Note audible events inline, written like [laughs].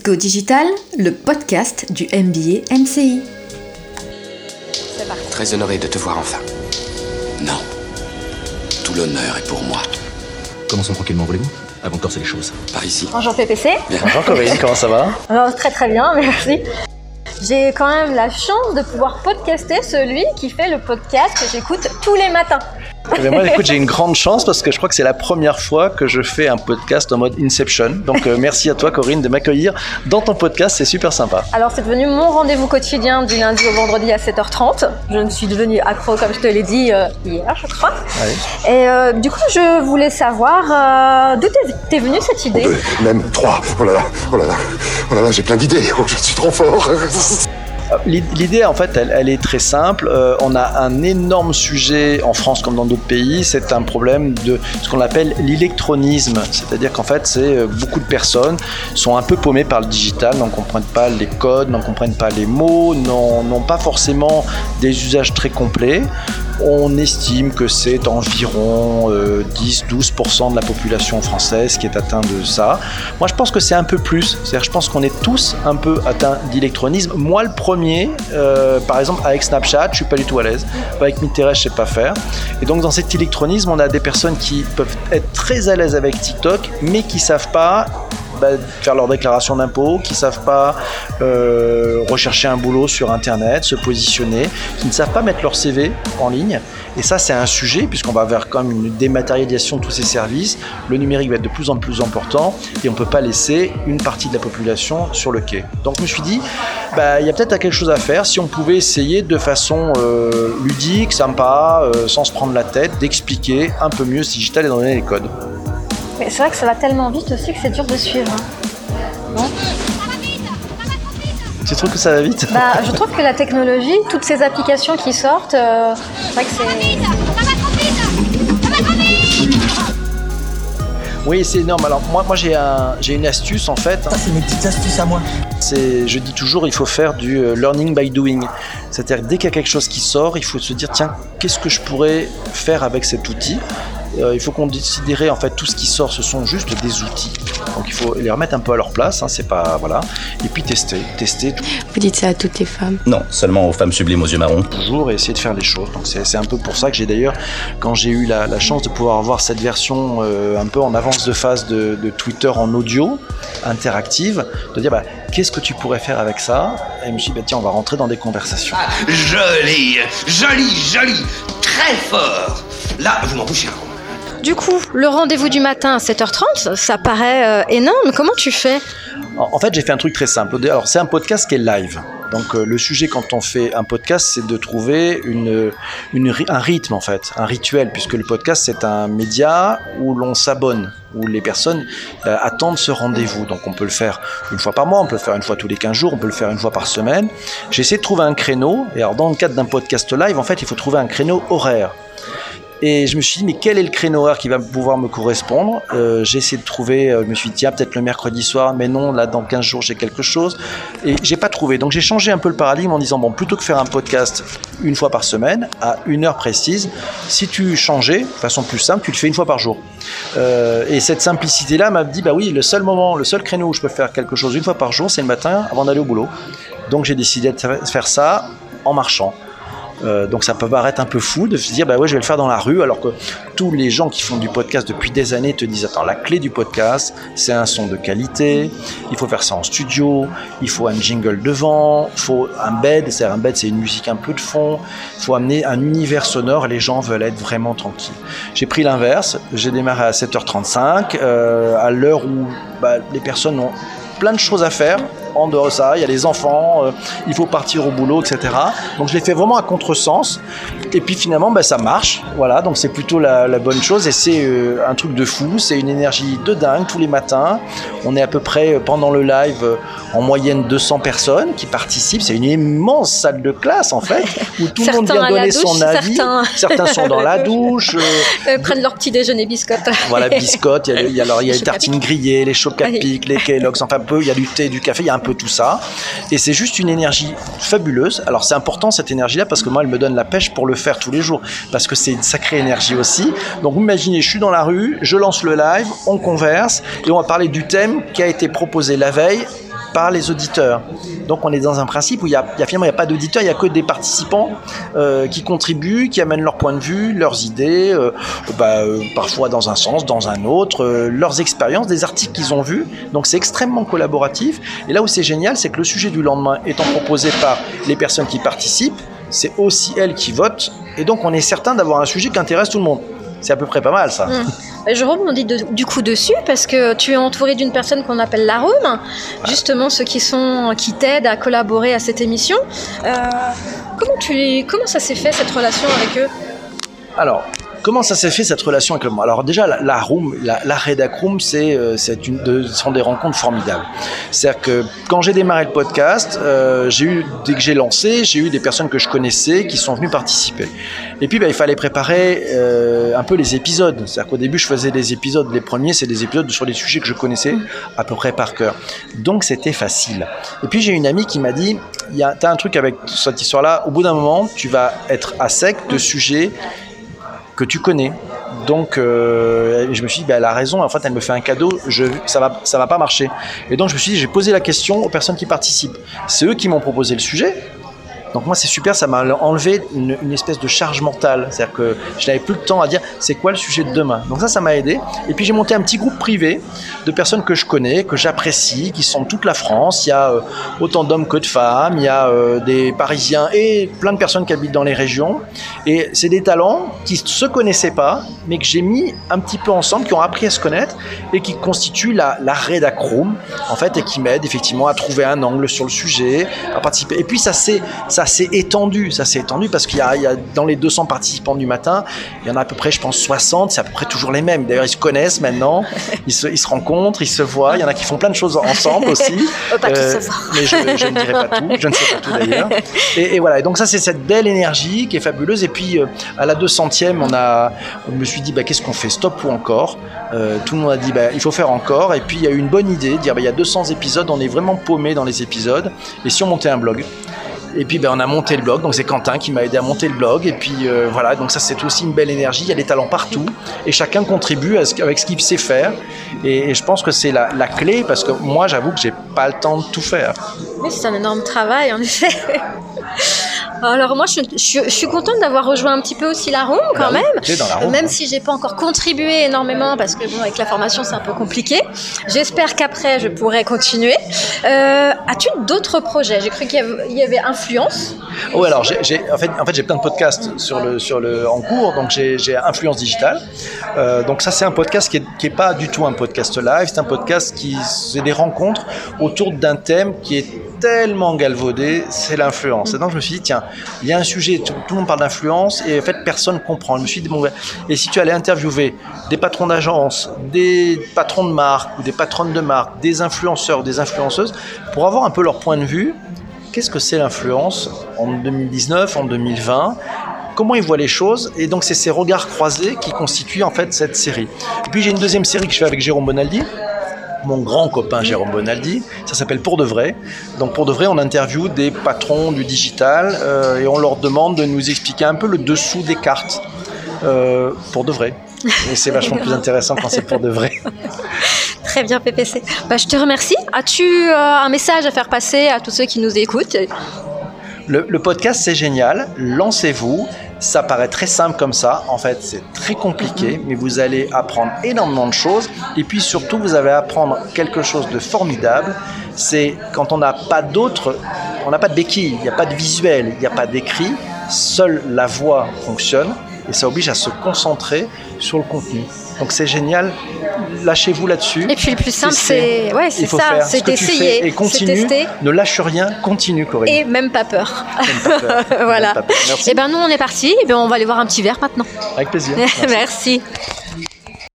Let's Go Digital, le podcast du MBA MCI. Très honoré de te voir enfin. Non. Tout l'honneur est pour moi. Commençons tranquillement, voulez-vous? Avant de corser les choses. Par ici. Bonjour PPC. Bonjour Corinne, comment ça va? [laughs] Alors, très très bien, merci. J'ai quand même la chance de pouvoir podcaster celui qui fait le podcast que j'écoute tous les matins. Eh bien, moi, écoute, j'ai une grande chance parce que je crois que c'est la première fois que je fais un podcast en mode Inception. Donc, euh, merci à toi, Corinne, de m'accueillir dans ton podcast. C'est super sympa. Alors, c'est devenu mon rendez-vous quotidien du lundi au vendredi à 7h30. Je me suis devenue accro, comme je te l'ai dit euh, hier, je crois. Ouais. Et euh, du coup, je voulais savoir euh, d'où t'es- t'es venue cette idée? Deux, même trois. Oh là là, oh là là, oh là là, j'ai plein d'idées. Oh, je suis trop fort. [laughs] L'i- L'idée, en fait, elle, est très simple. Euh, on a un énorme sujet en France comme dans d'autres pays. C'est un problème de ce qu'on appelle l'électronisme. C'est-à-dire qu'en fait, c'est euh, beaucoup de personnes sont un peu paumées par le digital, n'en comprennent pas les codes, n'en comprennent pas les mots, n'ont pas forcément des usages très complets. On estime que c'est environ euh, 10-12% de la population française qui est atteinte de ça. Moi, je pense que c'est un peu plus. C'est-à-dire, je pense qu'on est tous un peu atteints d'électronisme. Moi, le premier, euh, par exemple, avec Snapchat, je suis pas du tout à l'aise. Avec Mitterrand, je sais pas faire. Et donc, dans cet électronisme, on a des personnes qui peuvent être très à l'aise avec TikTok, mais qui savent pas faire leur déclaration d'impôt, qui savent pas euh, rechercher un boulot sur Internet, se positionner, qui ne savent pas mettre leur CV en ligne. Et ça, c'est un sujet, puisqu'on va vers même une dématérialisation de tous ces services. Le numérique va être de plus en plus important et on ne peut pas laisser une partie de la population sur le quai. Donc je me suis dit, bah, il y a peut-être quelque chose à faire si on pouvait essayer de façon euh, ludique, sympa, euh, sans se prendre la tête, d'expliquer un peu mieux ce digital et d'en donner les codes. Mais c'est vrai que ça va tellement vite aussi que c'est dur de suivre. hein. Tu trouves que ça va vite? Bah, je trouve que la technologie, toutes ces applications qui sortent, euh, c'est vrai que c'est. Oui, c'est énorme. Alors moi, moi j'ai un, j'ai une astuce en fait. Ça, c'est mes petites astuces à moi. C'est, je dis toujours, il faut faire du euh, learning by doing. C'est-à-dire que dès qu'il y a quelque chose qui sort, il faut se dire tiens, qu'est-ce que je pourrais faire avec cet outil? Euh, Il faut considérer en fait tout ce qui sort, ce sont juste des outils. Donc il faut les remettre un peu à leur place. Hein, c'est pas voilà. Et puis tester, tester Vous dites ça à toutes les femmes. Non, seulement aux femmes sublimes aux yeux marrons. toujours et essayer de faire les choses. Donc c'est un peu pour ça que j'ai d'ailleurs, quand j'ai eu la, la chance de pouvoir avoir cette version euh, un peu en avance de phase de, de Twitter en audio interactive, de dire bah, qu'est-ce que tu pourrais faire avec ça? Et je me suis dit bah, tiens on va rentrer dans des conversations. Joli, joli, joli, très fort. Là, vous m'en bouchez un. Du coup, le rendez-vous du matin à 7h30, ça paraît euh, énorme. Comment tu fais? En fait, j'ai fait un truc très simple. Alors, c'est un podcast qui est live. Donc, euh, le sujet quand on fait un podcast, c'est de trouver ry- un rythme, en fait, un rituel, puisque le podcast, c'est un média où l'on s'abonne, où les personnes euh, attendent ce rendez-vous. Donc, on peut le faire une fois par mois, on peut le faire une fois tous les 15 jours, on peut le faire une fois par semaine. J'ai essayé de trouver un créneau. Et alors, dans le cadre d'un podcast live, en fait, il faut trouver un créneau horaire. Et je me suis dit, mais quel est le créneau horaire qui va pouvoir me correspondre Euh, J'ai essayé de trouver, euh, je me suis dit, tiens, peut-être le mercredi soir, mais non, là, dans 15 jours, j'ai quelque chose. Et j'ai pas trouvé. Donc j'ai changé un peu le paradigme en disant, bon, plutôt que faire un podcast une fois par semaine, à une heure précise, si tu changeais, de façon plus simple, tu le fais une fois par jour. Euh, et cette simplicité-là m'a dit, bah oui, le seul moment, le seul créneau où je peux faire quelque chose une fois par jour, c'est le matin avant d'aller au boulot. Donc j'ai décidé de faire ça en marchant. Euh, donc ça peut paraître un peu fou de se dire bah ouais je vais le faire dans la rue alors que tous les gens qui font du podcast depuis des années te disent attends la clé du podcast c'est un son de qualité il faut faire ça en studio il faut un jingle devant il faut un bed c'est un bed c'est une musique un peu de fond il faut amener un univers sonore les gens veulent être vraiment tranquilles. J'ai pris l'inverse j'ai démarré à 7h35 euh, à l'heure où bah, les personnes ont plein de choses à faire en dehors de ça, il y a les enfants, euh, il faut partir au boulot, etc. Donc je l'ai fait vraiment à contresens. Et puis finalement, bah, ça marche. Voilà, donc c'est plutôt la, la bonne chose. Et c'est euh, un truc de fou, c'est une énergie de dingue tous les matins. On est à peu près euh, pendant le live en moyenne 200 personnes qui participent. C'est une immense salle de classe en fait, où tout le monde vient donner douche, son avis. certains- certains sont dans [laughs] la douche. Prennent leur petit déjeuner biscotte. voilà, biscottes, il y a, il y a- alors, il y a Les [laughs] tartines grillées, les chocs à pic, les Kellogg's, enfin peu, il y a du thé, du café, il y a un peu tout ça. Et c'est juste une énergie fabuleuse. Alors c'est important cette énergie-là parce que moi, elle me donne la pêche pour le faire tous les jours. Parce que c'est une sacrée énergie aussi. Donc vous imaginez, je suis dans la rue, je lance le live, on converse et on va parler du thème qui a été proposé la veille par les auditeurs. Donc on est dans un principe où il y a, il y finalement il y a pas d'auditeurs, il y a que des participants euh, qui contribuent, qui amènent leur point de vue, leurs idées, euh, bah, euh, parfois dans un sens, dans un autre, leurs expériences, des articles qu'ils ont vus. Donc c'est extrêmement collaboratif. Et là où c'est génial, c'est que le sujet du lendemain étant proposé par les personnes qui participent, c'est aussi elles qui votent. Et donc on est certain d'avoir un sujet qui intéresse tout le monde. C'est à peu près pas mal ça. Euh, Je rebondis de- du coup dessus parce que tu es entouré d'une personne qu'on appelle la room, justement ceux qui sont qui t'aident à collaborer à cette émission. Euh, comment tu comment ça s'est fait cette relation avec eux? Alors, comment ça s'est fait cette relation avec le monde? Alors déjà, la, la room, la, la room, c'est euh, c'est une, de, sont des rencontres formidables. C'est-à-dire que quand j'ai démarré le podcast, euh, j'ai eu dès que j'ai lancé, j'ai eu des personnes que je connaissais qui sont venues participer. Et puis, bah, il fallait préparer euh, un peu les épisodes. C'est-à-dire qu'au début, je faisais des épisodes. Les premiers, c'est des épisodes sur les sujets que je connaissais à peu près par cœur. Donc, c'était facile. Et puis, j'ai une amie qui m'a dit, il y a, t'as un truc avec cette histoire-là. Au bout d'un moment, tu vas être à sec de sujets que tu connais. Donc, euh, je me suis dit, bah, elle a raison. En fait, elle me fait un cadeau. Je, ça va, ça va pas marcher. Et donc, je me suis dit, j'ai posé la question aux personnes qui participent. C'est eux qui m'ont proposé le sujet. Donc moi c'est super, ça m'a enlevé une, espèce de charge mentale. C'est-à-dire que je n'avais plus le temps à dire c'est quoi le sujet de demain? Donc ça, ça m'a aidé. Et puis j'ai monté un petit groupe privé de personnes que je connais, que j'apprécie, qui sont de toute la France. Il y a euh, autant d'hommes que de femmes, il y a euh, des Parisiens et plein de personnes qui habitent dans les régions. Et c'est des talents qui ne se connaissaient pas, mais que j'ai mis un petit peu ensemble, qui ont appris à se connaître et qui constituent la, la rédac room, en fait, et qui m'aident effectivement à trouver un angle sur le sujet, à participer. Et puis ça s'est ça s'est étendu, ça s'est étendu parce qu'il y, a- il y a dans les 200 participants du matin, il y en a à peu près, je pense, 60, c'est à peu près toujours les mêmes. D'ailleurs, ils se connaissent maintenant, [laughs] ils se, ils se rencontrent, ils se voient. Il y en a qui font plein de choses ensemble [laughs] aussi. Pas savoir. mais je, je ne dirai pas tout, je ne sais pas tout d'ailleurs. Et, et voilà, et donc ça c'est cette belle énergie qui est fabuleuse. Et puis euh, à la 200e, on a, on me suis dit bah, qu'est-ce qu'on fait, stop ou encore? Euh, Tout le monde a dit bah, il faut faire encore. Et puis il y a eu une bonne idée, de dire bah, il y a 200 épisodes, on est vraiment paumé dans les épisodes. Et si on montait un blog? Et puis ben, on a monté le blog, donc c'est Quentin qui m'a aidé à monter le blog. Et puis euh, voilà, donc ça c'est aussi une belle énergie, il y a des talents partout. Et chacun contribue avec ce qu'il sait faire. Et, je pense que c'est la, la clé, parce que moi j'avoue que j'ai pas le temps de tout faire. Oui, c'est un énorme travail, en effet. Alors moi, je, je- je suis contente d'avoir rejoint un petit peu aussi la room quand Bah oui, même. la room, même hein. si j'ai pas encore contribué énormément parce que bon, avec la formation c'est un peu compliqué. J'espère qu'après je pourrai continuer. Euh, As-tu d'autres projets? J'ai cru qu'il y avait- il y avait influence. Oh alors en fait en fait j'ai plein de podcasts sur le sur le en cours donc j'ai, j'ai influence digitale Euh, donc ça c'est un podcast qui est, qui est pas du tout un podcast live c'est un podcast qui c'est des rencontres autour d'un thème qui est tellement galvaudé c'est l'influence. Et donc je me suis dit tiens il y a un sujet tout, le monde parle d'influence et en fait personne comprend. Je me suis dit bon ouais, et si tu allais interviewer des patrons d'agence des patrons de marque ou des patronnes de marque des influenceurs des influenceuses pour avoir un peu leur point de vue qu'est-ce que c'est l'influence en 2019, en 2020 Comment ils voient les choses? Et donc c'est ces regards croisés qui constituent en fait cette série. Puis j'ai une deuxième série que je fais avec Jérôme Bonaldi, mon grand copain Jérôme Bonaldi. Ça s'appelle Pour de vrai. Donc pour de vrai, on interviewe des patrons du digital euh, et on leur demande de nous expliquer un peu le dessous des cartes. euh, pour de vrai. Et c'est vachement plus intéressant quand c'est pour de vrai. [laughs] Très bien, PPC. Bah, je te remercie. As-tu euh, un message à faire passer à tous ceux qui nous écoutent? Le, le podcast, c'est génial. Lancez-vous. Ça paraît très simple comme ça. En fait, c'est très compliqué, mais vous allez apprendre énormément de choses. Et puis surtout, vous allez apprendre quelque chose de formidable. C'est quand on n'a pas d'autres, on n'a pas de béquille, il n'y a pas de visuel, il n'y a pas d'écrit. Seule la voix fonctionne et ça oblige à se concentrer sur le contenu. Donc c'est génial. Lâchez-vous là-dessus. Et puis le plus simple, c'est ouais, c'est ça, ce c'est d'essayer, et continue. tester Ne lâche rien, continue Corinne. et même pas peur. Même pas peur. [laughs] voilà. Même pas peur. Merci. Et ben nous on est parti. Et ben on va aller voir un petit verre maintenant. Avec plaisir. [laughs] Merci.